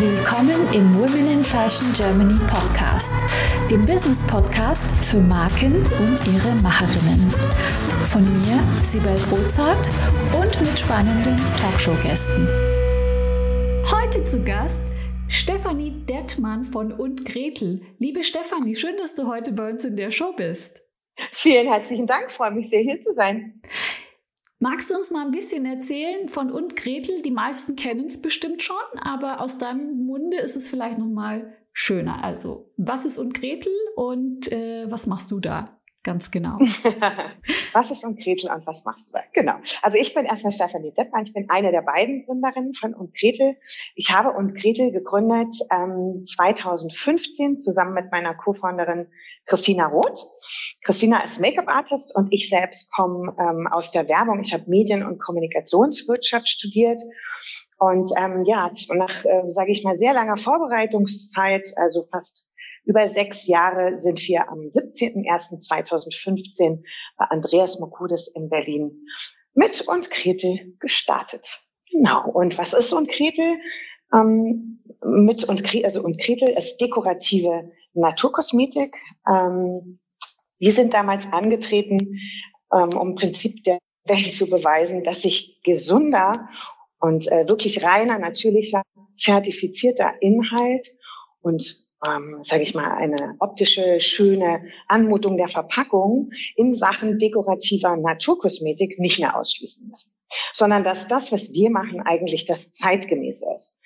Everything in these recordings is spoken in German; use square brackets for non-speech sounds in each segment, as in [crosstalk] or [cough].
Willkommen im Women in Fashion Germany Podcast, dem Business Podcast für Marken und ihre Macherinnen. Von mir, Sibel Rozart und mit spannenden Talkshow-Gästen. Heute zu Gast Stefanie Dettmann von Und Gretel. Liebe Stefanie, schön, dass du heute bei uns in der Show bist. Vielen herzlichen Dank, freue mich sehr, hier zu sein. Magst du uns mal ein bisschen erzählen von Und Gretel? Die meisten kennen es bestimmt schon, aber aus deinem Munde ist es vielleicht noch mal schöner. Also, was ist Und Gretel und äh, was machst du da? Ganz genau. [laughs] was ist und Gretel und was machst du? Genau. Also ich bin erstmal Stefanie Deppmann. Ich bin eine der beiden Gründerinnen von und Gretel. Ich habe und Gretel gegründet ähm, 2015 zusammen mit meiner Co-Founderin Christina Roth. Christina ist Make-up-Artist und ich selbst komme ähm, aus der Werbung. Ich habe Medien- und Kommunikationswirtschaft studiert. Und ähm, ja, nach, äh, sage ich mal, sehr langer Vorbereitungszeit, also fast über sechs Jahre sind wir am 17.01.2015 bei Andreas Mokudis in Berlin mit und Kretel gestartet. Genau. Und was ist und Kretel? Ähm, mit und Kretel, also und Kretel ist dekorative Naturkosmetik. Ähm, wir sind damals angetreten, ähm, um im Prinzip der Welt zu beweisen, dass sich gesunder und äh, wirklich reiner, natürlicher, zertifizierter Inhalt und ähm, sage ich mal, eine optische, schöne Anmutung der Verpackung in Sachen dekorativer Naturkosmetik nicht mehr ausschließen müssen, sondern dass das, was wir machen, eigentlich das zeitgemäße ist.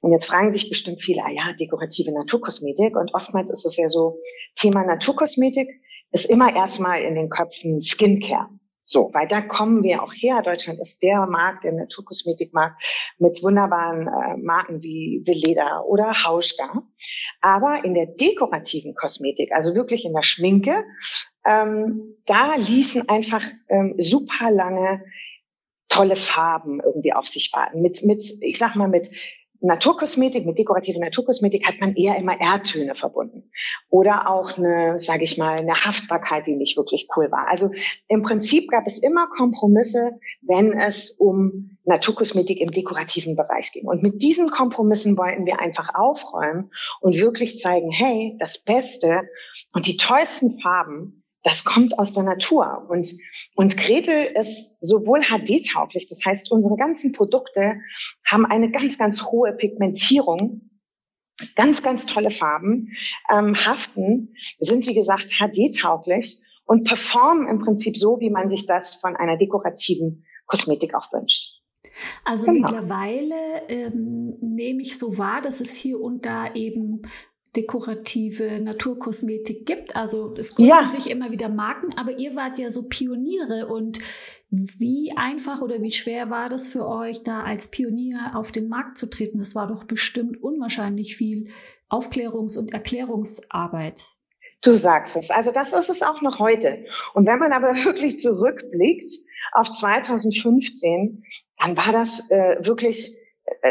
Und jetzt fragen sich bestimmt viele, ah ja, dekorative Naturkosmetik. Und oftmals ist es ja so, Thema Naturkosmetik ist immer erstmal in den Köpfen Skincare. So, weil da kommen wir auch her. Deutschland ist der Markt, der Naturkosmetikmarkt mit wunderbaren äh, Marken wie Veleda oder Hauschka. Aber in der dekorativen Kosmetik, also wirklich in der Schminke, ähm, da ließen einfach ähm, super lange tolle Farben irgendwie auf sich warten. Mit, mit, ich sag mal, mit Naturkosmetik, mit dekorativer Naturkosmetik hat man eher immer Erdtöne verbunden. Oder auch eine, sage ich mal, eine Haftbarkeit, die nicht wirklich cool war. Also im Prinzip gab es immer Kompromisse, wenn es um Naturkosmetik im dekorativen Bereich ging. Und mit diesen Kompromissen wollten wir einfach aufräumen und wirklich zeigen, hey, das Beste und die tollsten Farben das kommt aus der Natur. Und, und Gretel ist sowohl HD-tauglich, das heißt, unsere ganzen Produkte haben eine ganz, ganz hohe Pigmentierung, ganz, ganz tolle Farben, ähm, haften, sind wie gesagt HD-tauglich und performen im Prinzip so, wie man sich das von einer dekorativen Kosmetik auch wünscht. Also genau. mittlerweile ähm, nehme ich so wahr, dass es hier und da eben dekorative Naturkosmetik gibt. Also es gründen ja. sich immer wieder Marken, aber ihr wart ja so Pioniere und wie einfach oder wie schwer war das für euch, da als Pionier auf den Markt zu treten? Das war doch bestimmt unwahrscheinlich viel Aufklärungs- und Erklärungsarbeit. Du sagst es. Also das ist es auch noch heute. Und wenn man aber [laughs] wirklich zurückblickt auf 2015, dann war das äh, wirklich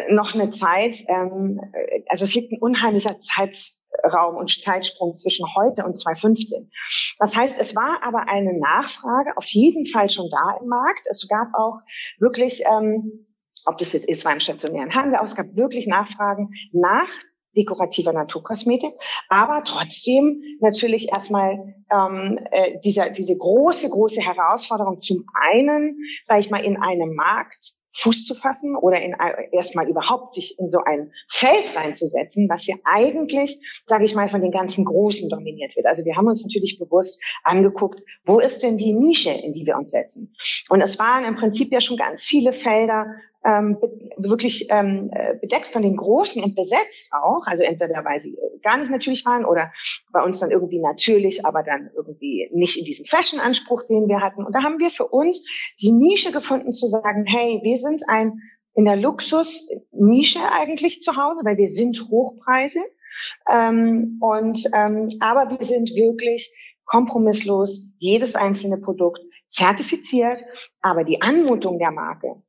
noch eine Zeit, ähm, äh, also es liegt ein unheimlicher Zeitraum und Zeitsprung zwischen heute und 2015. Das heißt, es war aber eine Nachfrage auf jeden Fall schon da im Markt. Es gab auch wirklich, ähm, ob das jetzt ist, war im stationären Handel, auch es gab wirklich Nachfragen nach dekorativer Naturkosmetik, aber trotzdem natürlich erstmal ähm, äh, dieser, diese große, große Herausforderung zum einen, sage ich mal, in einem Markt, Fuß zu fassen oder in erstmal überhaupt sich in so ein Feld reinzusetzen, was ja eigentlich, sage ich mal, von den ganzen Großen dominiert wird. Also wir haben uns natürlich bewusst angeguckt, wo ist denn die Nische, in die wir uns setzen? Und es waren im Prinzip ja schon ganz viele Felder, ähm, wirklich ähm, äh, bedeckt von den Großen und besetzt auch, also entweder weil sie gar nicht natürlich waren oder bei uns dann irgendwie natürlich, aber dann irgendwie nicht in diesem Fashion-Anspruch, den wir hatten. Und da haben wir für uns die Nische gefunden zu sagen, hey, wir sind ein in der Luxus-Nische eigentlich zu Hause, weil wir sind Hochpreise. Ähm, und ähm, aber wir sind wirklich kompromisslos, jedes einzelne Produkt zertifiziert, aber die Anmutung der Marke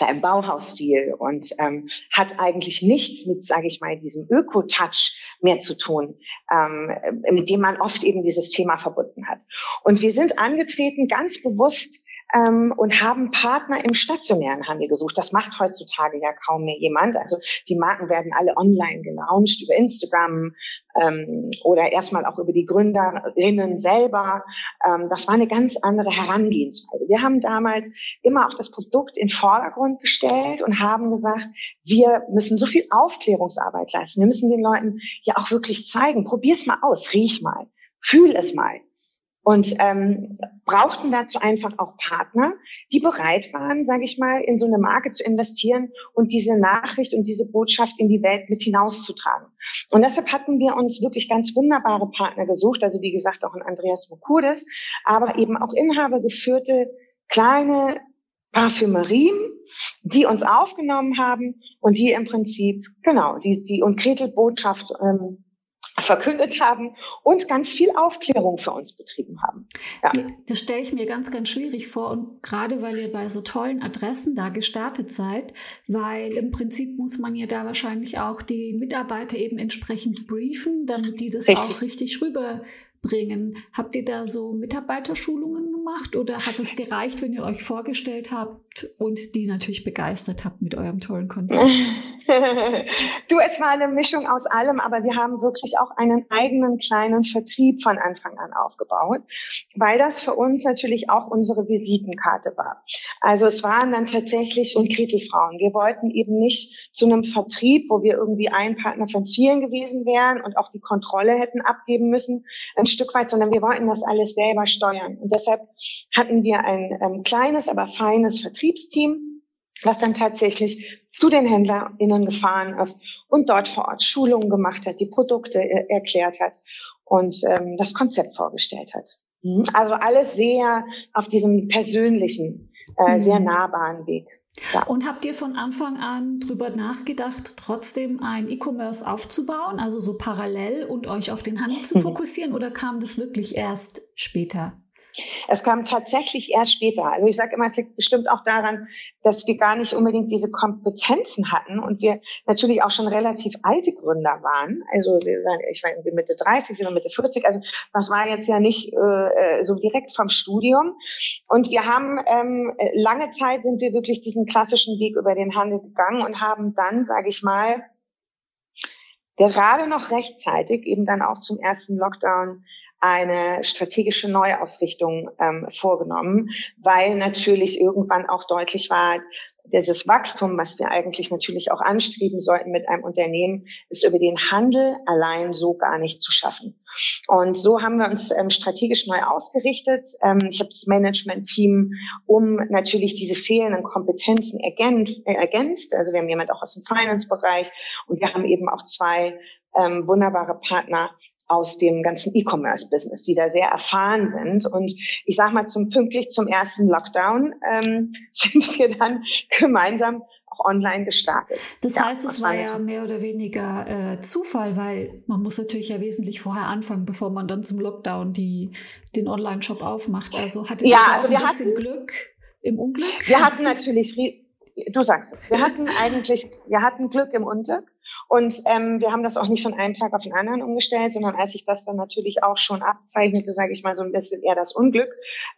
ist ein Bauhausstil und ähm, hat eigentlich nichts mit, sage ich mal, diesem Öko-Touch mehr zu tun, ähm, mit dem man oft eben dieses Thema verbunden hat. Und wir sind angetreten, ganz bewusst ähm, und haben Partner im stationären Handel gesucht. Das macht heutzutage ja kaum mehr jemand. Also die Marken werden alle online gelauncht über Instagram ähm, oder erstmal auch über die Gründerinnen selber. Ähm, das war eine ganz andere Herangehensweise. Wir haben damals immer auch das Produkt in Vordergrund gestellt und haben gesagt, wir müssen so viel Aufklärungsarbeit leisten. Wir müssen den Leuten ja auch wirklich zeigen, probier's mal aus, riech mal, fühl es mal und ähm, brauchten dazu einfach auch Partner, die bereit waren, sage ich mal, in so eine Marke zu investieren und diese Nachricht und diese Botschaft in die Welt mit hinauszutragen. Und deshalb hatten wir uns wirklich ganz wunderbare Partner gesucht, also wie gesagt auch ein Andreas Mokurdes, aber eben auch inhabergeführte kleine Parfümerien, die uns aufgenommen haben und die im Prinzip, genau, die, die und Gretel Botschaft ähm, verkündet haben und ganz viel Aufklärung für uns betrieben haben. Ja. Das stelle ich mir ganz, ganz schwierig vor und gerade weil ihr bei so tollen Adressen da gestartet seid, weil im Prinzip muss man ja da wahrscheinlich auch die Mitarbeiter eben entsprechend briefen, damit die das richtig. auch richtig rüberbringen. Habt ihr da so Mitarbeiterschulungen gemacht oder hat es gereicht, wenn ihr euch vorgestellt habt und die natürlich begeistert habt mit eurem tollen Konzept? [laughs] du, es war eine Mischung aus allem, aber wir haben wirklich auch einen eigenen kleinen Vertrieb von Anfang an aufgebaut, weil das für uns natürlich auch unsere Visitenkarte war. Also es waren dann tatsächlich und Kretelfrauen. Wir wollten eben nicht zu einem Vertrieb, wo wir irgendwie ein Partner von vielen gewesen wären und auch die Kontrolle hätten abgeben müssen, ein Stück weit, sondern wir wollten das alles selber steuern. Und deshalb hatten wir ein ähm, kleines, aber feines Vertriebsteam, was dann tatsächlich zu den HändlerInnen gefahren ist und dort vor Ort Schulungen gemacht hat, die Produkte er erklärt hat und ähm, das Konzept vorgestellt hat. Mhm. Also alles sehr auf diesem persönlichen, äh, mhm. sehr nahbaren Weg. Ja. Und habt ihr von Anfang an drüber nachgedacht, trotzdem ein E-Commerce aufzubauen, also so parallel und euch auf den Handel zu [laughs] fokussieren, oder kam das wirklich erst später? Es kam tatsächlich erst später. Also ich sage immer, es liegt bestimmt auch daran, dass wir gar nicht unbedingt diese Kompetenzen hatten und wir natürlich auch schon relativ alte Gründer waren. Also wir waren, ich war irgendwie Mitte 30, sind wir Mitte 40. Also das war jetzt ja nicht äh, so direkt vom Studium. Und wir haben ähm, lange Zeit sind wir wirklich diesen klassischen Weg über den Handel gegangen und haben dann, sage ich mal, gerade noch rechtzeitig, eben dann auch zum ersten Lockdown, eine strategische Neuausrichtung ähm, vorgenommen, weil natürlich irgendwann auch deutlich war, dieses Wachstum, was wir eigentlich natürlich auch anstreben sollten mit einem Unternehmen, ist über den Handel allein so gar nicht zu schaffen. Und so haben wir uns ähm, strategisch neu ausgerichtet. Ähm, ich habe das Management-Team um natürlich diese fehlenden Kompetenzen ergänzt, äh, ergänzt. Also wir haben jemand auch aus dem Finance-Bereich und wir haben eben auch zwei ähm, wunderbare Partner, aus dem ganzen E-Commerce-Business, die da sehr erfahren sind. Und ich sage mal, zum pünktlich zum ersten Lockdown ähm, [laughs] sind wir dann gemeinsam auch online gestartet. Das ja, heißt, es war ja mehr oder weniger äh, Zufall, weil man muss natürlich ja wesentlich vorher anfangen, bevor man dann zum Lockdown die, den Online-Shop aufmacht. Also hattet ja, also wir ein bisschen hatten, Glück im Unglück? Wir hatten natürlich, du sagst es, wir [laughs] hatten eigentlich, wir hatten Glück im Unglück. Und ähm, wir haben das auch nicht von einem Tag auf den anderen umgestellt, sondern als sich das dann natürlich auch schon abzeichnete, sage ich mal so ein bisschen eher das Unglück,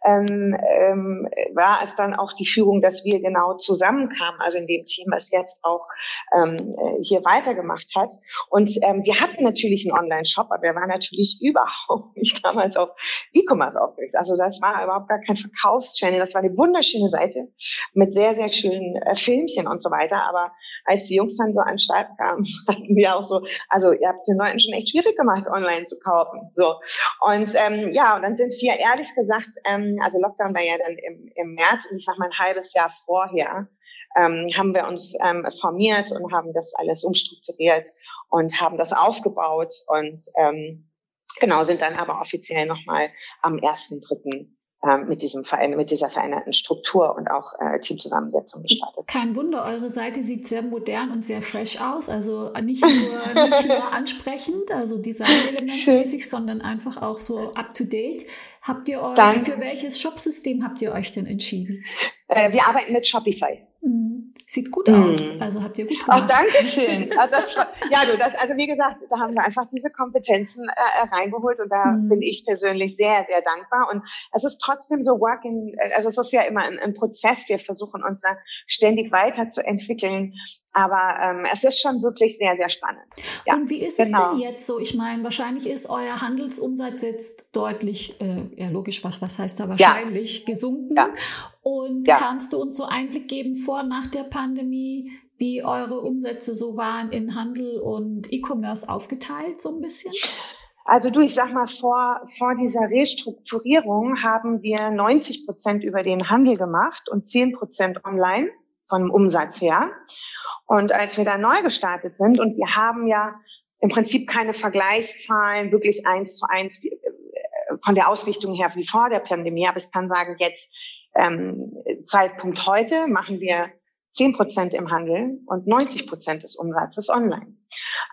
ähm, ähm, war es dann auch die Führung, dass wir genau zusammenkamen, also in dem Team, was jetzt auch ähm, hier weitergemacht hat. Und ähm, wir hatten natürlich einen Online-Shop, aber wir waren natürlich [laughs] überhaupt nicht damals auf E-Commerce ausgerichtet. Also das war überhaupt gar kein Verkaufschannel. Das war eine wunderschöne Seite mit sehr, sehr schönen äh, Filmchen und so weiter. Aber als die Jungs dann so an den Start kamen, [laughs] hatten wir auch so, also ihr habt es den Leuten schon echt schwierig gemacht, online zu kaufen. So. Und ähm, ja, und dann sind wir ehrlich gesagt, ähm, also Lockdown war ja dann im, im März und ich sag mal ein halbes Jahr vorher, ähm, haben wir uns ähm, formiert und haben das alles umstrukturiert und haben das aufgebaut und ähm, genau sind dann aber offiziell nochmal am 1.3 ähm, mit, diesem, mit dieser veränderten Struktur und auch äh, Teamzusammensetzung gestartet. Kein Wunder, eure Seite sieht sehr modern und sehr fresh aus. Also nicht nur, [laughs] nicht nur ansprechend, also designelementmäßig, sondern einfach auch so up to date. Habt ihr euch, Dann, für welches Shopsystem habt ihr euch denn entschieden? Äh, wir arbeiten mit Shopify. Mhm. Sieht gut mm. aus. Also habt ihr gut gemacht. Auch danke schön. Also [laughs] ja, du, das, also wie gesagt, da haben wir einfach diese Kompetenzen äh, äh, reingeholt und da mm. bin ich persönlich sehr, sehr dankbar. Und es ist trotzdem so working, also es ist ja immer ein, ein Prozess. Wir versuchen uns da ständig weiterzuentwickeln. Aber ähm, es ist schon wirklich sehr, sehr spannend. Ja, und wie ist genau. es denn genau. jetzt so? Ich meine, wahrscheinlich ist euer Handelsumsatz jetzt deutlich, äh, ja logisch, was, was heißt da wahrscheinlich, ja. gesunken. Ja. Und ja. kannst du uns so Einblick geben vor, nach der Pandemie, wie eure Umsätze so waren in Handel und E-Commerce aufgeteilt, so ein bisschen? Also du, ich sag mal, vor, vor dieser Restrukturierung haben wir 90 Prozent über den Handel gemacht und 10 Prozent online vom Umsatz her. Und als wir da neu gestartet sind und wir haben ja im Prinzip keine Vergleichszahlen wirklich eins zu eins äh, von der Ausrichtung her wie vor der Pandemie, aber ich kann sagen, jetzt ähm, Zeitpunkt heute machen wir 10 Prozent im Handel und 90 Prozent des Umsatzes online.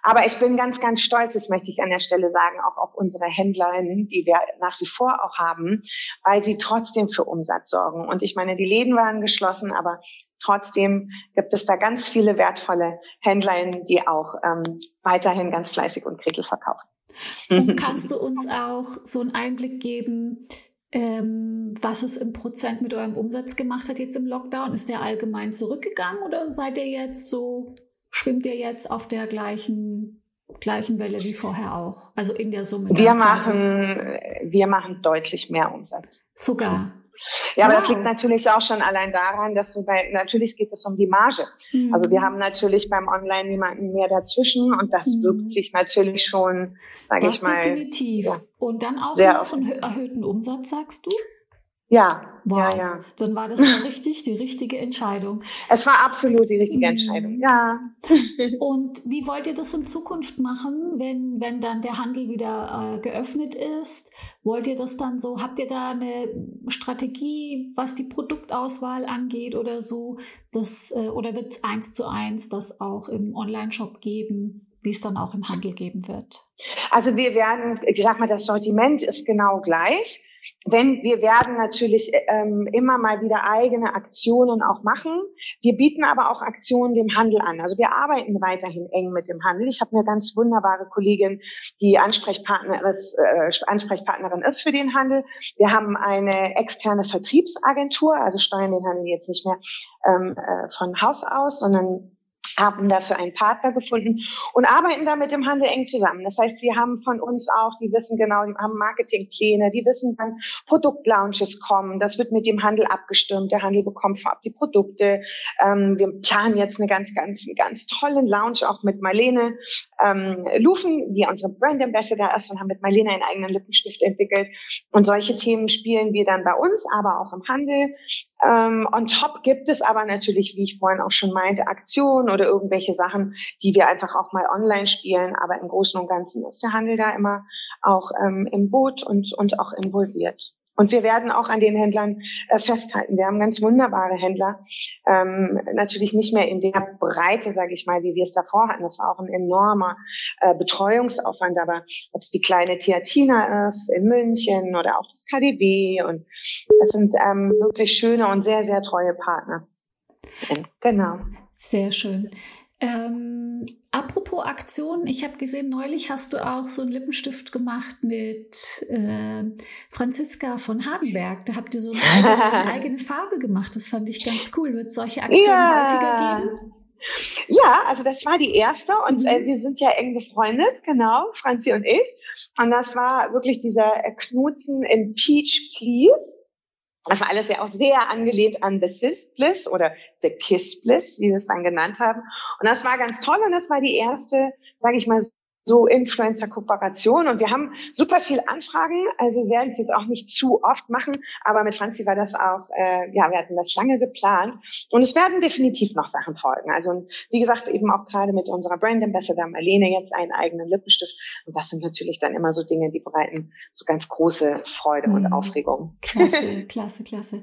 Aber ich bin ganz, ganz stolz, das möchte ich an der Stelle sagen, auch auf unsere Händlerinnen, die wir nach wie vor auch haben, weil sie trotzdem für Umsatz sorgen. Und ich meine, die Läden waren geschlossen, aber trotzdem gibt es da ganz viele wertvolle Händlerinnen, die auch ähm, weiterhin ganz fleißig und Kretel verkaufen. Und [laughs] kannst du uns auch so einen Einblick geben, ähm, was es im Prozent mit eurem Umsatz gemacht hat jetzt im Lockdown. Ist der allgemein zurückgegangen oder seid ihr jetzt so, schwimmt ihr jetzt auf der gleichen, gleichen Welle wie vorher auch? Also in der Summe? Wir machen, wir machen deutlich mehr Umsatz. Sogar. Ja, aber wow. das liegt natürlich auch schon allein daran, dass du bei, natürlich geht es um die Marge. Mhm. Also wir haben natürlich beim Online niemanden mehr dazwischen und das mhm. wirkt sich natürlich schon, sage ich mal. Definitiv. Ja, und dann auch noch einen erhöhten Umsatz, sagst du? Ja, wow. ja, ja. Dann war das ja richtig, die richtige Entscheidung. Es war absolut die richtige. Entscheidung, ja. [laughs] Und wie wollt ihr das in Zukunft machen, wenn, wenn dann der Handel wieder äh, geöffnet ist? Wollt ihr das dann so, habt ihr da eine Strategie, was die Produktauswahl angeht oder so? Das, äh, oder wird es eins zu eins das auch im Online-Shop geben, wie es dann auch im Handel geben wird? Also wir werden, ich sag mal, das Sortiment ist genau gleich wenn wir werden natürlich ähm, immer mal wieder eigene Aktionen auch machen. Wir bieten aber auch Aktionen dem Handel an. Also wir arbeiten weiterhin eng mit dem Handel. Ich habe eine ganz wunderbare Kollegin, die Ansprechpartner ist, äh, Ansprechpartnerin ist für den Handel. Wir haben eine externe Vertriebsagentur, also steuern den Handel jetzt nicht mehr ähm, äh, von Haus aus, sondern haben dafür einen Partner gefunden und arbeiten da mit dem Handel eng zusammen. Das heißt, sie haben von uns auch, die wissen genau, die haben Marketingpläne, die wissen, wann Produktlaunches kommen. Das wird mit dem Handel abgestimmt. Der Handel bekommt vorab die Produkte. Ähm, wir planen jetzt eine ganz, ganz, ganz tollen Launch auch mit Marlene ähm, Lufen, die unsere Brand Ambassador ist und haben mit Marlene einen eigenen Lippenstift entwickelt. Und solche Themen spielen wir dann bei uns, aber auch im Handel. Ähm, on top gibt es aber natürlich, wie ich vorhin auch schon meinte, Aktionen oder irgendwelche Sachen, die wir einfach auch mal online spielen. Aber im Großen und Ganzen ist der Handel da immer auch ähm, im Boot und, und auch involviert. Und wir werden auch an den Händlern äh, festhalten. Wir haben ganz wunderbare Händler. Ähm, natürlich nicht mehr in der Breite, sage ich mal, wie wir es davor hatten. Das war auch ein enormer äh, Betreuungsaufwand. Aber ob es die kleine Theatina ist in München oder auch das KDW. Und das sind ähm, wirklich schöne und sehr, sehr treue Partner. Genau. Sehr schön. Ähm, apropos Aktionen, ich habe gesehen, neulich hast du auch so einen Lippenstift gemacht mit äh, Franziska von Hardenberg. Da habt ihr so eine eigene, [laughs] eigene, Farbe gemacht. Das fand ich ganz cool. Wird es solche Aktionen ja. häufiger geben? Ja, also das war die erste und äh, mhm. wir sind ja eng befreundet, genau, Franzi und ich. Und das war wirklich dieser Knutzen in Peach Please. Das war alles ja auch sehr angelehnt an The Sis Bliss oder The Kiss Bliss, wie wir es dann genannt haben. Und das war ganz toll und das war die erste, sage ich mal, so Influencer-Kooperation und wir haben super viel Anfragen, also wir werden es jetzt auch nicht zu oft machen, aber mit Franzi war das auch, äh, ja, wir hatten das lange geplant und es werden definitiv noch Sachen folgen. Also wie gesagt, eben auch gerade mit unserer Brand Ambassador Marlene jetzt einen eigenen Lippenstift und das sind natürlich dann immer so Dinge, die bereiten so ganz große Freude mhm. und Aufregung. Klasse, [laughs] klasse, klasse.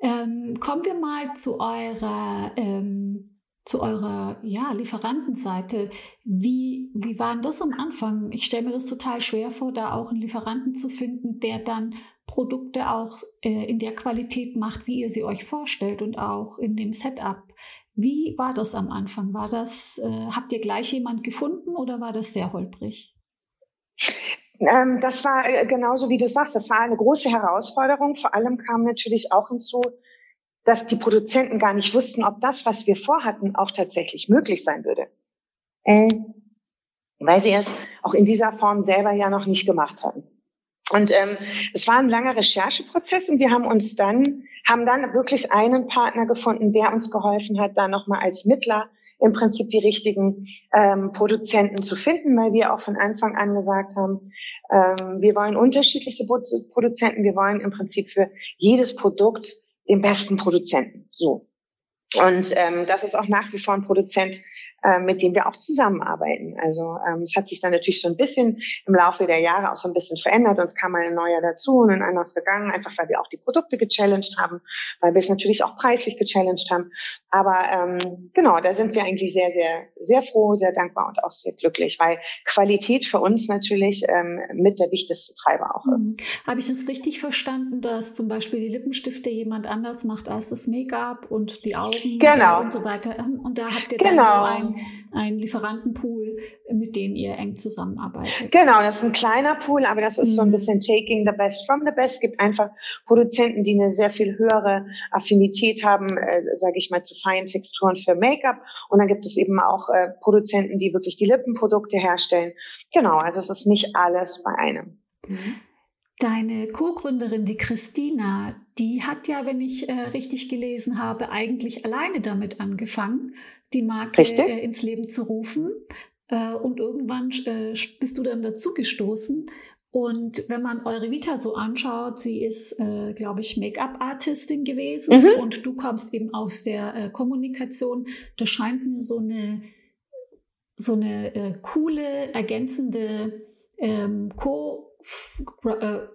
Ähm, kommen wir mal zu eurer ähm zu eurer ja, Lieferantenseite. Wie, wie war das am Anfang? Ich stelle mir das total schwer vor, da auch einen Lieferanten zu finden, der dann Produkte auch äh, in der Qualität macht, wie ihr sie euch vorstellt und auch in dem Setup. Wie war das am Anfang? War das, äh, habt ihr gleich jemand gefunden oder war das sehr holprig? Ähm, das war äh, genauso wie du sagst, das war eine große Herausforderung. Vor allem kam natürlich auch hinzu, dass die Produzenten gar nicht wussten, ob das, was wir vorhatten, auch tatsächlich möglich sein würde. Ähm, weil sie es auch in dieser Form selber ja noch nicht gemacht hatten. Und ähm, es war ein langer Rechercheprozess und wir haben uns dann, haben dann wirklich einen Partner gefunden, der uns geholfen hat, da nochmal als Mittler im Prinzip die richtigen ähm, Produzenten zu finden, weil wir auch von Anfang an gesagt haben, ähm, wir wollen unterschiedliche Produzenten, wir wollen im Prinzip für jedes Produkt den besten Produzenten. So. Und ähm, das ist auch nach wie vor ein Produzent, äh, mit dem wir auch zusammenarbeiten. Also ähm, es hat sich dann natürlich so ein bisschen im Laufe der Jahre auch so ein bisschen verändert. Uns kam mal ein neuer dazu und ein anderes gegangen, einfach weil wir auch die Produkte gechallenged haben, weil wir es natürlich auch preislich gechallenged haben. Aber ähm, genau, da sind wir eigentlich sehr, sehr, sehr froh, sehr dankbar und auch sehr glücklich, weil Qualität für uns natürlich ähm, mit der wichtigste Treiber auch ist. Mhm. Habe ich das richtig verstanden, dass zum Beispiel die Lippenstifte jemand anders macht als das Make-up und die Augen genau. und so weiter? Und da habt ihr dann genau. so ein ein, Lieferantenpool, mit denen ihr eng zusammenarbeitet. Genau, das ist ein kleiner Pool, aber das ist mhm. so ein mhm. bisschen taking the best from the best. Es gibt einfach Produzenten, die eine sehr viel höhere Affinität haben, äh, sage ich mal, zu feinen Texturen für Make-up. Und dann gibt es eben auch äh, Produzenten, die wirklich die Lippenprodukte herstellen. Genau, also es ist nicht alles bei einem. Mhm. Deine Co-Gründerin, die Christina, die hat ja, wenn ich äh, richtig gelesen habe, eigentlich alleine damit angefangen die Marke äh, ins Leben zu rufen. Äh, und irgendwann äh, bist du dann dazu gestoßen. Und wenn man eure Vita so anschaut, sie ist, äh, glaube ich, Make-up-Artistin gewesen mhm. und du kommst eben aus der äh, Kommunikation. Das scheint mir so eine, so eine coole, ergänzende ähm, Co-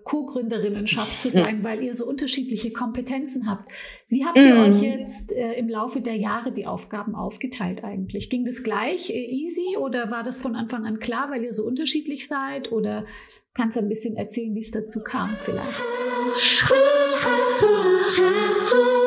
Co-Gründerinnenschaft zu sein, weil ihr so unterschiedliche Kompetenzen habt. Wie habt ihr mm. euch jetzt äh, im Laufe der Jahre die Aufgaben aufgeteilt eigentlich? Ging das gleich äh, easy oder war das von Anfang an klar, weil ihr so unterschiedlich seid? Oder kannst du ein bisschen erzählen, wie es dazu kam vielleicht? [laughs]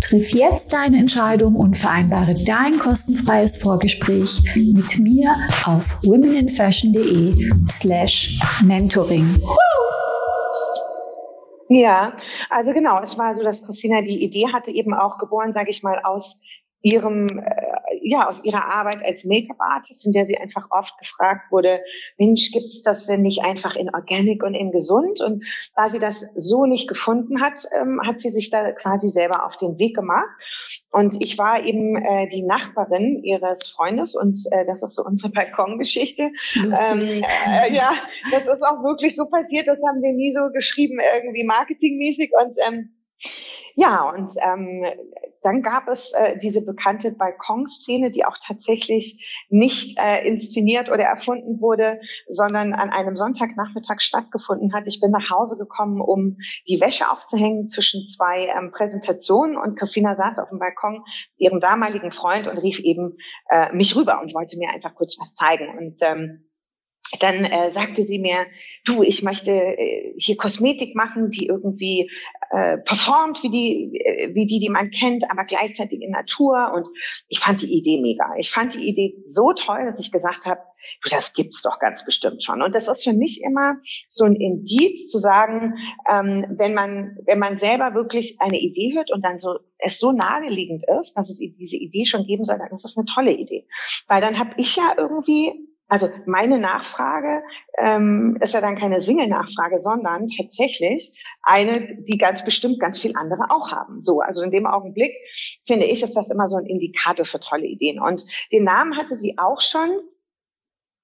Triff jetzt deine Entscheidung und vereinbare dein kostenfreies Vorgespräch mit mir auf womeninfashion.de slash mentoring. Ja, also genau, es war so, dass Christina die Idee hatte, eben auch geboren, sage ich mal, aus ihrem, äh, ja, aus ihrer Arbeit als Make-up-Artist, in der sie einfach oft gefragt wurde, Mensch, gibt's das denn nicht einfach in Organic und in Gesund? Und da sie das so nicht gefunden hat, ähm, hat sie sich da quasi selber auf den Weg gemacht. Und ich war eben äh, die Nachbarin ihres Freundes und äh, das ist so unsere [laughs] Balkongeschichte. Ähm, äh, ja, das ist auch wirklich so passiert, das haben wir nie so geschrieben, irgendwie marketingmäßig und ähm, ja, und ähm, dann gab es äh, diese bekannte Balkonszene, die auch tatsächlich nicht äh, inszeniert oder erfunden wurde, sondern an einem Sonntagnachmittag stattgefunden hat. Ich bin nach Hause gekommen, um die Wäsche aufzuhängen zwischen zwei ähm, Präsentationen und Christina saß auf dem Balkon ihrem damaligen Freund und rief eben äh, mich rüber und wollte mir einfach kurz was zeigen. Und ähm, dann äh, sagte sie mir, du, ich möchte äh, hier Kosmetik machen, die irgendwie äh, performt wie die, äh, wie die, die man kennt, aber gleichzeitig in Natur. Und ich fand die Idee mega. Ich fand die Idee so toll, dass ich gesagt habe, du, das gibt's doch ganz bestimmt schon. Und das ist für mich immer so ein Indiz zu sagen, ähm, wenn man, wenn man selber wirklich eine Idee hört und dann so es so naheliegend ist, dass es diese Idee schon geben soll, dann ist das eine tolle Idee. Weil dann habe ich ja irgendwie also meine Nachfrage ähm, ist ja dann keine Single-Nachfrage, sondern tatsächlich eine, die ganz bestimmt ganz viel andere auch haben. So, also in dem Augenblick finde ich, ist das immer so ein Indikator für tolle Ideen. Und den Namen hatte sie auch schon,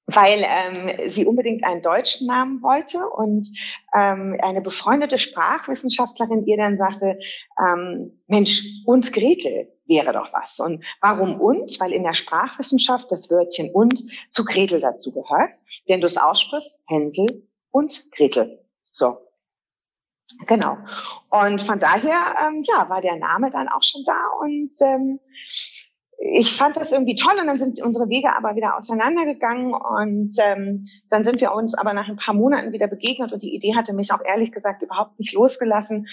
weil ähm, sie unbedingt einen deutschen Namen wollte und ähm, eine befreundete Sprachwissenschaftlerin ihr dann sagte, ähm, Mensch, und Gretel, wäre doch was. Und warum und? Weil in der Sprachwissenschaft das Wörtchen und zu Gretel dazu gehört. Wenn du es aussprichst, Händel und Gretel. So. Genau. Und von daher, ähm, ja, war der Name dann auch schon da und ähm, ich fand das irgendwie toll und dann sind unsere Wege aber wieder auseinandergegangen und ähm, dann sind wir uns aber nach ein paar Monaten wieder begegnet und die Idee hatte mich auch ehrlich gesagt überhaupt nicht losgelassen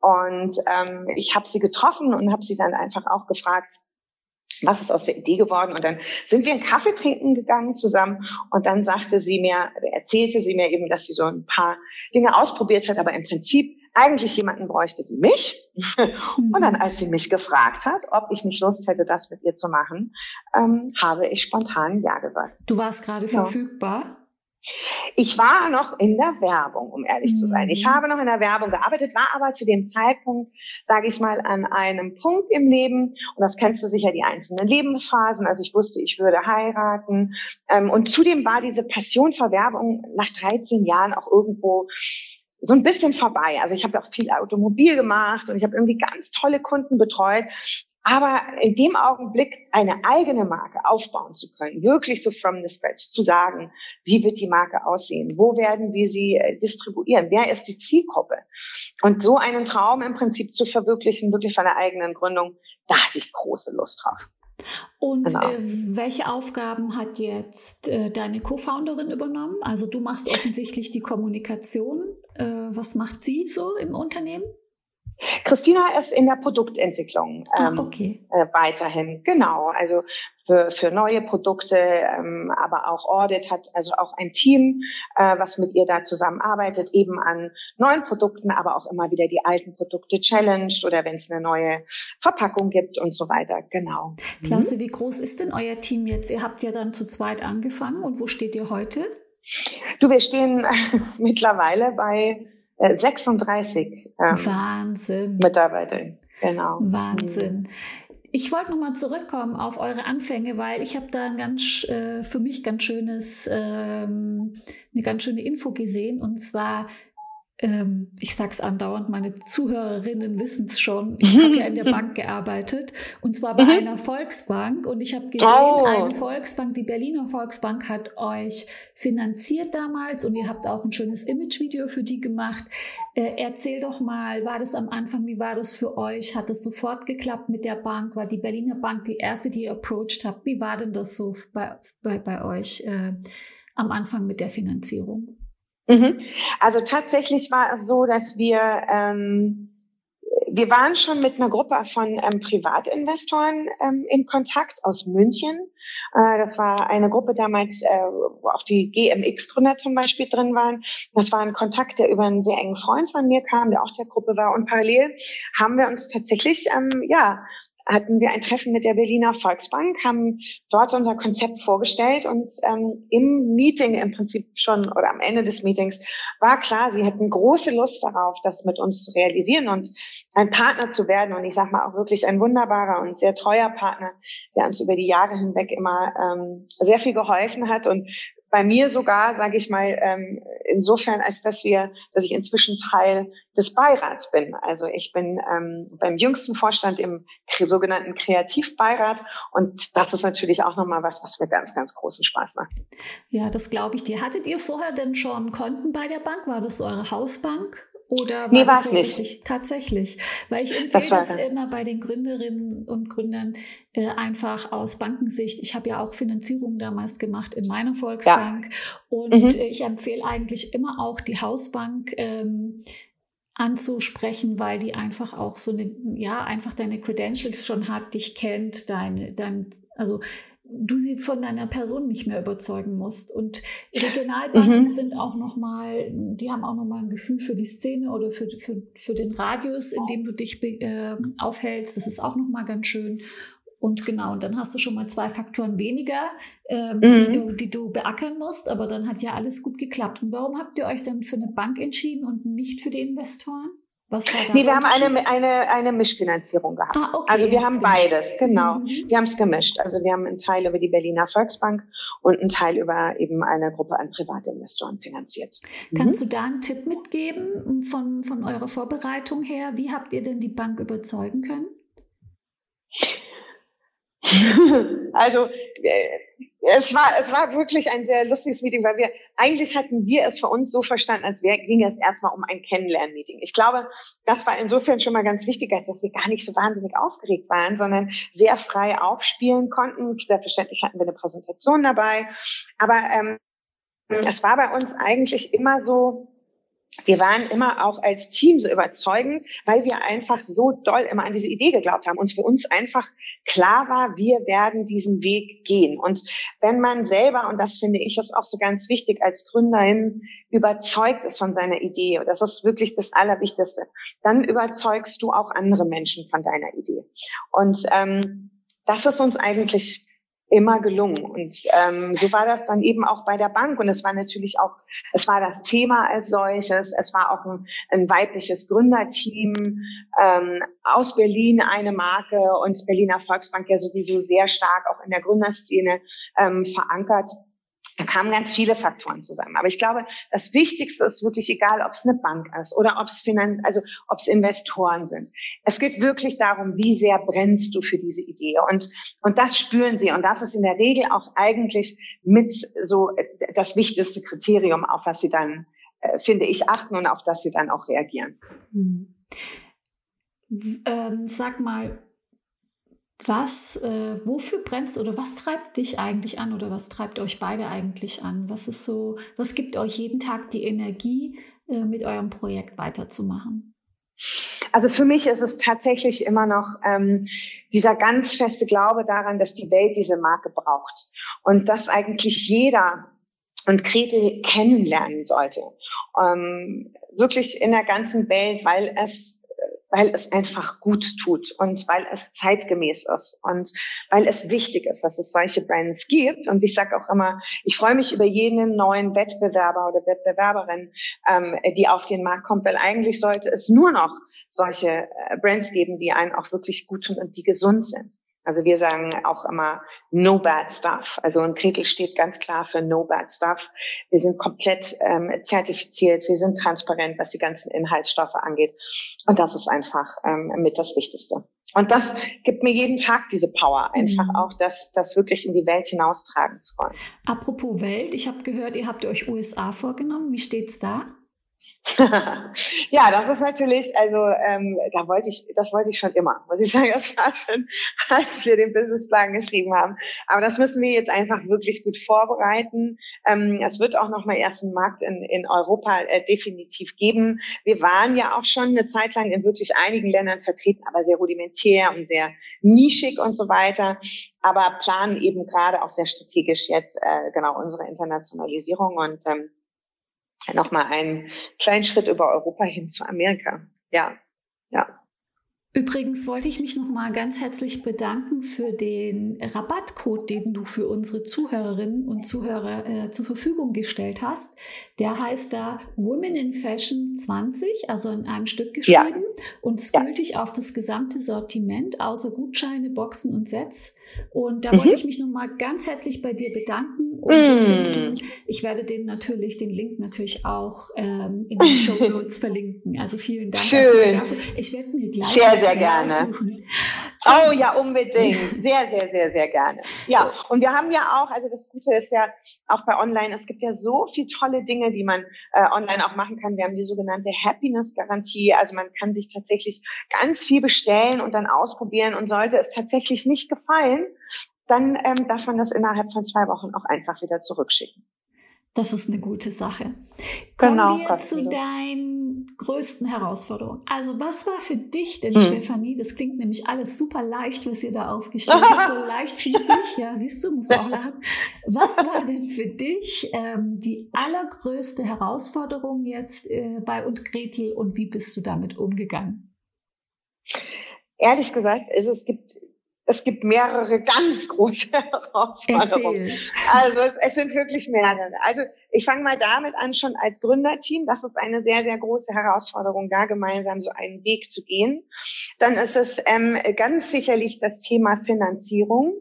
und ähm, ich habe sie getroffen und habe sie dann einfach auch gefragt, was ist aus der Idee geworden? Und dann sind wir einen Kaffee trinken gegangen zusammen und dann sagte sie mir, erzählte sie mir eben, dass sie so ein paar Dinge ausprobiert hat, aber im Prinzip eigentlich jemanden bräuchte wie mich. Und dann, als sie mich gefragt hat, ob ich nicht Lust hätte, das mit ihr zu machen, ähm, habe ich spontan Ja gesagt. Du warst gerade ja. verfügbar? Ich war noch in der Werbung, um ehrlich mhm. zu sein. Ich mhm. habe noch in der Werbung gearbeitet, war aber zu dem Zeitpunkt, sage ich mal, an einem Punkt im Leben, und das kennst du sicher, die einzelnen Lebensphasen. Also ich wusste, ich würde heiraten. Ähm, und zudem war diese Passion für Werbung nach 13 Jahren auch irgendwo so ein bisschen vorbei. Also ich habe auch viel Automobil gemacht und ich habe irgendwie ganz tolle Kunden betreut. Aber in dem Augenblick eine eigene Marke aufbauen zu können, wirklich so from the scratch zu sagen, wie wird die Marke aussehen? Wo werden wir sie äh, distribuieren? Wer ist die Zielgruppe? Und so einen Traum im Prinzip zu verwirklichen, wirklich von der eigenen Gründung, da hatte ich große Lust drauf. Und genau. äh, welche Aufgaben hat jetzt äh, deine Co-Founderin übernommen? Also du machst offensichtlich die Kommunikation. Äh, was macht sie so im Unternehmen? Christina ist in der Produktentwicklung ah, ähm, ah, okay. äh, weiterhin, genau. Also für, für neue Produkte, ähm, aber auch Audit hat also auch ein Team, äh, was mit ihr da zusammenarbeitet, eben an neuen Produkten, aber auch immer wieder die alten Produkte challenged oder wenn es eine neue Verpackung gibt und so weiter. Genau. Klasse, mhm. wie groß ist denn euer Team jetzt? Ihr habt ja dann zu zweit angefangen und wo steht ihr heute? Du, wir stehen [laughs] mittlerweile bei 36 äh, ähm, Wahnsinn. Mitarbeiter. Genau. Wahnsinn. Mhm. Ich wollte nochmal zurückkommen auf eure Anfänge, weil ich habe da ein ganz äh, für mich ganz schönes, ähm, eine ganz schöne Info gesehen. Und zwar ähm, ich sag's andauernd, meine Zuhörerinnen wissen es schon. Ich [laughs] habe ja in der Bank gearbeitet und zwar bei mhm. einer Volksbank und ich habe gesehen, oh. eine Volksbank, die Berliner Volksbank hat euch finanziert damals und ihr habt auch ein schönes Imagevideo für die gemacht. Äh, erzähl doch mal, war das am Anfang, wie war das für euch? Hat es sofort geklappt mit der Bank? War die Berliner Bank die erste, die ihr approached habt? Wie war denn das so bei, bei, bei euch äh, am Anfang mit der Finanzierung? Mhm. Also tatsächlich war es so, dass wir ähm, wir waren schon mit einer Gruppe von ähm, Privatinvestoren ähm, in Kontakt aus München. Äh, das war eine Gruppe damals, äh, wo auch die GMX-Gründer zum Beispiel drin waren. Das war ein Kontakt, der über einen sehr engen Freund von mir kam, der auch der Gruppe war. Und parallel haben wir uns tatsächlich ähm, ja hatten wir ein Treffen mit der Berliner Volksbank, haben dort unser Konzept vorgestellt und ähm, im Meeting im Prinzip schon oder am Ende des Meetings war klar, sie hätten große Lust darauf, das mit uns zu realisieren und ein Partner zu werden und ich sage mal auch wirklich ein wunderbarer und sehr treuer Partner, der uns über die Jahre hinweg immer ähm, sehr viel geholfen hat und bei mir sogar, sage ich mal, ähm, insofern, als dass wir, dass ich inzwischen Teil des Beirats bin. Also ich bin ähm, beim jüngsten Vorstand im sogenannten Kreativbeirat und das ist natürlich auch nochmal was, was mir ganz, ganz großen Spaß macht. Ja, das glaube ich dir. Hattet ihr vorher denn schon Konten bei der Bank? War das eure Hausbank? Oder war nee, war so nicht. Richtig? Tatsächlich. Weil ich empfehle das, das immer bei den Gründerinnen und Gründern äh, einfach aus Bankensicht. Ich habe ja auch Finanzierung damals gemacht in meiner Volksbank. Ja. Und mhm. ich empfehle eigentlich immer auch die Hausbank. Ähm, anzusprechen, weil die einfach auch so eine, ja, einfach deine Credentials schon hat, dich kennt, deine, dein, also du sie von deiner Person nicht mehr überzeugen musst. Und Regionalbanken mhm. sind auch nochmal, die haben auch nochmal ein Gefühl für die Szene oder für, für, für den Radius, in dem du dich äh, aufhältst. Das ist auch nochmal ganz schön. Und genau, und dann hast du schon mal zwei Faktoren weniger, ähm, mhm. die, du, die du beackern musst, aber dann hat ja alles gut geklappt. Und warum habt ihr euch dann für eine Bank entschieden und nicht für die Investoren? Was war da nee, wir haben eine, eine, eine Mischfinanzierung gehabt. Ah, okay, also wir haben beides, genau. Mhm. Wir haben es gemischt. Also wir haben einen Teil über die Berliner Volksbank und einen Teil über eben eine Gruppe an Privatinvestoren finanziert. Kannst mhm. du da einen Tipp mitgeben von, von eurer Vorbereitung her? Wie habt ihr denn die Bank überzeugen können? [laughs] Also äh, es war, es war wirklich ein sehr lustiges Meeting, weil wir eigentlich hatten wir es für uns so verstanden, als wäre, ging es erstmal um ein Kennenlern-Meeting. Ich glaube, das war insofern schon mal ganz wichtig, dass wir gar nicht so wahnsinnig aufgeregt waren, sondern sehr frei aufspielen konnten. Selbstverständlich hatten wir eine Präsentation dabei, aber ähm, es war bei uns eigentlich immer so, wir waren immer auch als Team so überzeugend, weil wir einfach so doll immer an diese Idee geglaubt haben und für uns einfach klar war, wir werden diesen Weg gehen. Und wenn man selber, und das finde ich ist auch so ganz wichtig als Gründerin, überzeugt ist von seiner Idee, und das ist wirklich das Allerwichtigste, dann überzeugst du auch andere Menschen von deiner Idee. Und ähm, das ist uns eigentlich immer gelungen. Und ähm, so war das dann eben auch bei der Bank. Und es war natürlich auch, es war das Thema als solches, es war auch ein, ein weibliches Gründerteam ähm, aus Berlin, eine Marke und Berliner Volksbank ja sowieso sehr stark auch in der Gründerszene ähm, verankert. Da kamen ganz viele Faktoren zusammen. Aber ich glaube, das Wichtigste ist wirklich egal, ob es eine Bank ist oder ob es Finan also ob es Investoren sind. Es geht wirklich darum, wie sehr brennst du für diese Idee. Und, und das spüren sie. Und das ist in der Regel auch eigentlich mit so das wichtigste Kriterium, auf was sie dann, äh, finde ich, achten und auf das sie dann auch reagieren. Hm. Ähm, sag mal, was, äh, wofür brennst oder was treibt dich eigentlich an oder was treibt euch beide eigentlich an? Was ist so, was gibt euch jeden Tag die Energie, äh, mit eurem Projekt weiterzumachen? Also für mich ist es tatsächlich immer noch ähm, dieser ganz feste Glaube daran, dass die Welt diese Marke braucht und dass eigentlich jeder und Gretel kennenlernen sollte. Ähm, wirklich in der ganzen Welt, weil es weil es einfach gut tut und weil es zeitgemäß ist und weil es wichtig ist, dass es solche Brands gibt. Und ich sage auch immer, ich freue mich über jeden neuen Wettbewerber oder Wettbewerberin, ähm, die auf den Markt kommt, weil eigentlich sollte es nur noch solche äh, Brands geben, die einen auch wirklich gut tun und die gesund sind. Also wir sagen auch immer no bad stuff. Also ein Kretel steht ganz klar für no bad stuff. Wir sind komplett ähm, zertifiziert, wir sind transparent, was die ganzen Inhaltsstoffe angeht. Und das ist einfach ähm, mit das Wichtigste. Und das gibt mir jeden Tag diese Power, einfach mhm. auch das, das wirklich in die Welt hinaustragen zu wollen. Apropos Welt, ich habe gehört, ihr habt euch USA vorgenommen. Wie steht's da? [laughs] ja, das ist natürlich, also ähm, da wollte ich, das wollte ich schon immer, muss ich sagen, das war schon, [laughs] als wir den Businessplan geschrieben haben. Aber das müssen wir jetzt einfach wirklich gut vorbereiten. Ähm, es wird auch noch mal erst einen Markt in, in Europa äh, definitiv geben. Wir waren ja auch schon eine Zeit lang in wirklich einigen Ländern vertreten, aber sehr rudimentär und sehr nischig und so weiter. Aber planen eben gerade auch sehr strategisch jetzt äh, genau unsere Internationalisierung und ähm, nochmal einen kleinen Schritt über Europa hin zu Amerika. Ja, ja. Übrigens wollte ich mich noch mal ganz herzlich bedanken für den Rabattcode, den du für unsere Zuhörerinnen und Zuhörer äh, zur Verfügung gestellt hast. Der heißt da Women in Fashion 20, also in einem Stück geschrieben ja. und ist ja. gültig auf das gesamte Sortiment, außer Gutscheine, Boxen und Sets. Und da mhm. wollte ich mich noch mal ganz herzlich bei dir bedanken. Und finden, ich werde den natürlich, den Link natürlich auch ähm, in den Show [laughs] Notes verlinken. Also vielen Dank Schön. Ich werde mir gleich sehr, sehr gerne. Oh ja, unbedingt. Sehr, sehr, sehr, sehr gerne. Ja, und wir haben ja auch, also das Gute ist ja auch bei Online, es gibt ja so viele tolle Dinge, die man äh, online auch machen kann. Wir haben die sogenannte Happiness-Garantie. Also man kann sich tatsächlich ganz viel bestellen und dann ausprobieren und sollte es tatsächlich nicht gefallen, dann ähm, darf man das innerhalb von zwei Wochen auch einfach wieder zurückschicken. Das ist eine gute Sache. Kommen genau, wir zu deinen größten Herausforderungen. Also was war für dich denn, hm. Stefanie? Das klingt nämlich alles super leicht, was ihr da aufgestellt habt. So [laughs] leicht fiesig. Ja, siehst du, musst du auch lachen. Was war denn für dich ähm, die allergrößte Herausforderung jetzt äh, bei und Gretel und wie bist du damit umgegangen? Ehrlich gesagt, also es gibt es gibt mehrere ganz große [laughs] Herausforderungen. Erzähl. Also es, es, sind wirklich mehrere. Also ich fange mal damit an, schon als Gründerteam. Das ist eine sehr, sehr große Herausforderung, da gemeinsam so einen Weg zu gehen. Dann ist es ähm, ganz sicherlich das Thema Finanzierung.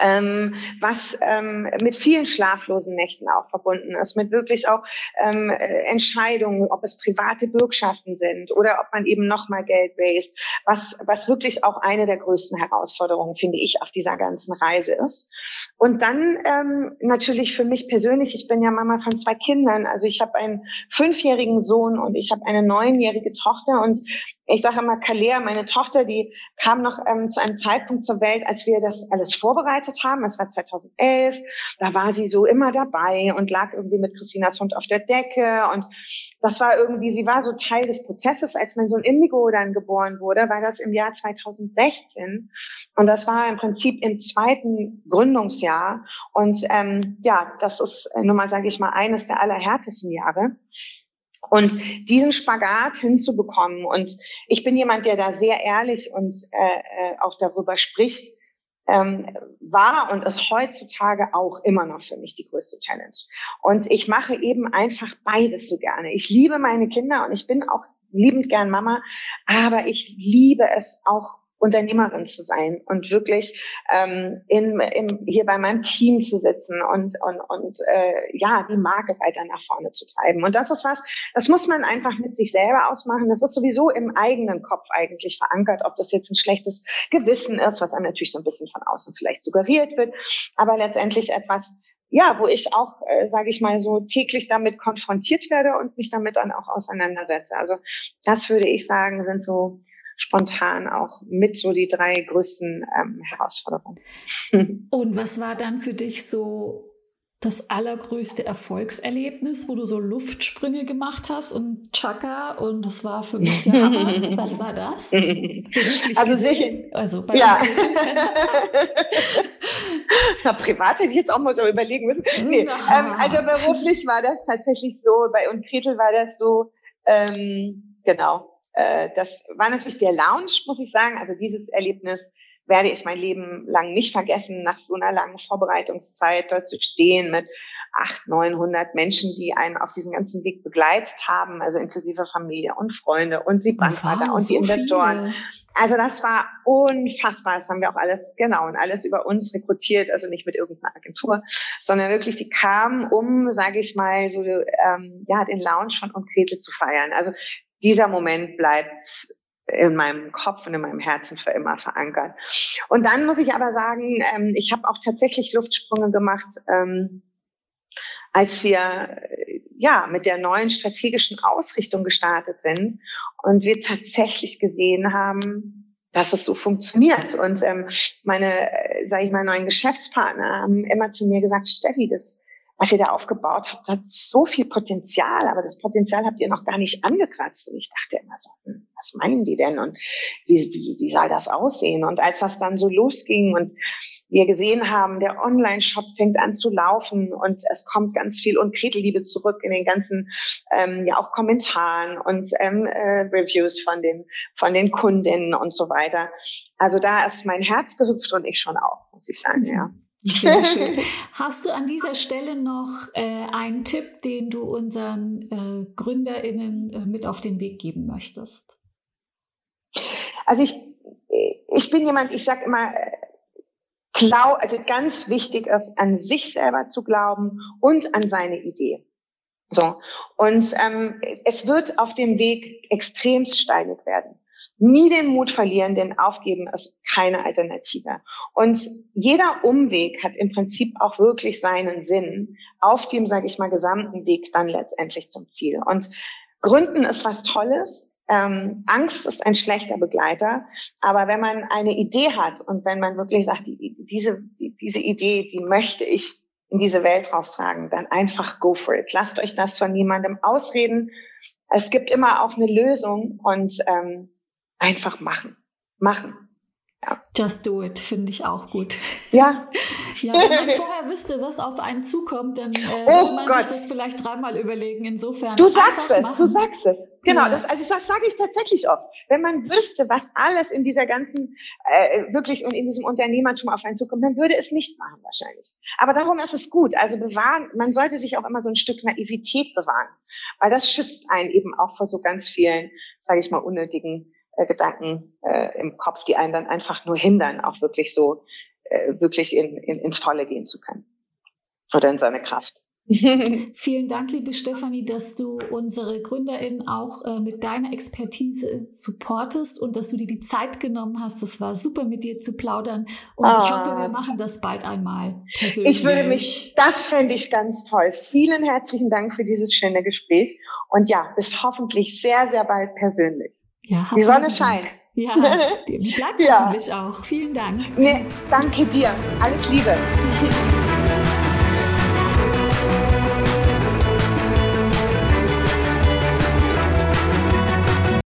Ähm, was ähm, mit vielen schlaflosen Nächten auch verbunden ist, mit wirklich auch ähm, Entscheidungen, ob es private Bürgschaften sind oder ob man eben nochmal Geld raised, was, was wirklich auch eine der größten Herausforderungen, finde ich, auf dieser ganzen Reise ist. Und dann ähm, natürlich für mich persönlich, ich bin ja Mama von zwei Kindern, also ich habe einen fünfjährigen Sohn und ich habe eine neunjährige Tochter. Und ich sage immer, Kalea, meine Tochter, die kam noch ähm, zu einem Zeitpunkt zur Welt, als wir das alles vorbereitet haben. Es war 2011. Da war sie so immer dabei und lag irgendwie mit Christinas Hund auf der Decke. Und das war irgendwie, sie war so Teil des Prozesses, als mein Sohn Indigo dann geboren wurde, war das im Jahr 2016. Und das war im Prinzip im zweiten Gründungsjahr. Und ähm, ja, das ist nun mal, sage ich mal, eines der allerhärtesten Jahre. Und diesen Spagat hinzubekommen. Und ich bin jemand, der da sehr ehrlich und äh, äh, auch darüber spricht, ähm, war und ist heutzutage auch immer noch für mich die größte Challenge. Und ich mache eben einfach beides so gerne. Ich liebe meine Kinder und ich bin auch liebend gern Mama, aber ich liebe es auch Unternehmerin zu sein und wirklich ähm, in, in, hier bei meinem Team zu sitzen und, und, und äh, ja, die Marke weiter nach vorne zu treiben. Und das ist was, das muss man einfach mit sich selber ausmachen. Das ist sowieso im eigenen Kopf eigentlich verankert, ob das jetzt ein schlechtes Gewissen ist, was einem natürlich so ein bisschen von außen vielleicht suggeriert wird, aber letztendlich etwas, ja, wo ich auch, äh, sage ich mal, so täglich damit konfrontiert werde und mich damit dann auch auseinandersetze. Also das würde ich sagen, sind so spontan auch mit so die drei größten ähm, Herausforderungen. [laughs] Und was war dann für dich so das allergrößte Erfolgserlebnis, wo du so Luftsprünge gemacht hast und Chaka und das war für mich der Hammer. [laughs] Was war das? [laughs] also sicher. Also bei ja. Na, privat hätte ich jetzt auch mal so überlegen müssen. Nee, ähm, also beruflich war das tatsächlich so, bei und Gretel war das so, ähm, genau, äh, das war natürlich der Lounge, muss ich sagen. Also dieses Erlebnis werde ich mein Leben lang nicht vergessen, nach so einer langen Vorbereitungszeit dort zu stehen mit acht, neunhundert Menschen, die einen auf diesem ganzen Weg begleitet haben, also inklusive Familie und Freunde und die wow, und die Investoren. Viele. Also das war unfassbar. Das haben wir auch alles, genau, und alles über uns rekrutiert, also nicht mit irgendeiner Agentur, sondern wirklich, die kamen, um, sage ich mal, so ähm, ja, den Lounge von Konkrete zu feiern. Also dieser Moment bleibt in meinem Kopf und in meinem Herzen für immer verankert. Und dann muss ich aber sagen, ähm, ich habe auch tatsächlich Luftsprünge gemacht, ähm, als wir ja mit der neuen strategischen Ausrichtung gestartet sind und wir tatsächlich gesehen haben, dass es so funktioniert. Und ähm, meine, äh, sage ich mal, neuen Geschäftspartner haben immer zu mir gesagt, Steffi, das was ihr da aufgebaut habt, hat so viel Potenzial, aber das Potenzial habt ihr noch gar nicht angekratzt. Und ich dachte immer so, hm, was meinen die denn und wie, wie, wie soll das aussehen? Und als das dann so losging und wir gesehen haben, der Online-Shop fängt an zu laufen und es kommt ganz viel und zurück in den ganzen, ähm, ja auch Kommentaren und ähm, äh, Reviews von den, von den Kundinnen und so weiter. Also da ist mein Herz gehüpft und ich schon auch, muss ich sagen, ja. Sehr [laughs] schön. Hast du an dieser Stelle noch äh, einen Tipp, den du unseren äh, GründerInnen äh, mit auf den Weg geben möchtest? Also ich, ich bin jemand, ich sage immer, glaub, also ganz wichtig ist, an sich selber zu glauben und an seine Idee. So. Und ähm, es wird auf dem Weg extrem steinig werden. Nie den Mut verlieren, denn aufgeben ist keine Alternative. Und jeder Umweg hat im Prinzip auch wirklich seinen Sinn auf dem, sage ich mal, gesamten Weg dann letztendlich zum Ziel. Und Gründen ist was Tolles. Ähm, Angst ist ein schlechter Begleiter, aber wenn man eine Idee hat und wenn man wirklich sagt, die, diese, die, diese Idee, die möchte ich in diese Welt raustragen, dann einfach go for it. Lasst euch das von niemandem ausreden. Es gibt immer auch eine Lösung und ähm, einfach machen. Machen. Ja. Just do it, finde ich auch gut. Ja. ja, wenn man [laughs] vorher wüsste, was auf einen zukommt, dann äh, oh würde man Gott. sich das vielleicht dreimal überlegen. Insofern. Du sagst es, machen. du sagst es. Genau, ja. das, also das sage ich tatsächlich oft. Wenn man wüsste, was alles in dieser ganzen, äh, wirklich und in diesem Unternehmertum auf einen zukommt, dann würde es nicht machen wahrscheinlich. Aber darum ist es gut. Also bewahren, man sollte sich auch immer so ein Stück Naivität bewahren, weil das schützt einen eben auch vor so ganz vielen, sage ich mal, unnötigen äh, Gedanken äh, im Kopf, die einen dann einfach nur hindern, auch wirklich so äh, wirklich in, in, ins Volle gehen zu können oder in seine Kraft. [laughs] Vielen Dank, liebe Stefanie, dass du unsere GründerInnen auch äh, mit deiner Expertise supportest und dass du dir die Zeit genommen hast. Das war super, mit dir zu plaudern. Und ah. ich hoffe, wir machen das bald einmal persönlich. Ich würde mich, das fände ich ganz toll. Vielen herzlichen Dank für dieses schöne Gespräch. Und ja, bis hoffentlich sehr, sehr bald persönlich. Ja, die Sonne scheint. Ja, [laughs] die bleibt ja. hoffentlich auch. Vielen Dank. Nee, danke dir. Alles Liebe. [laughs]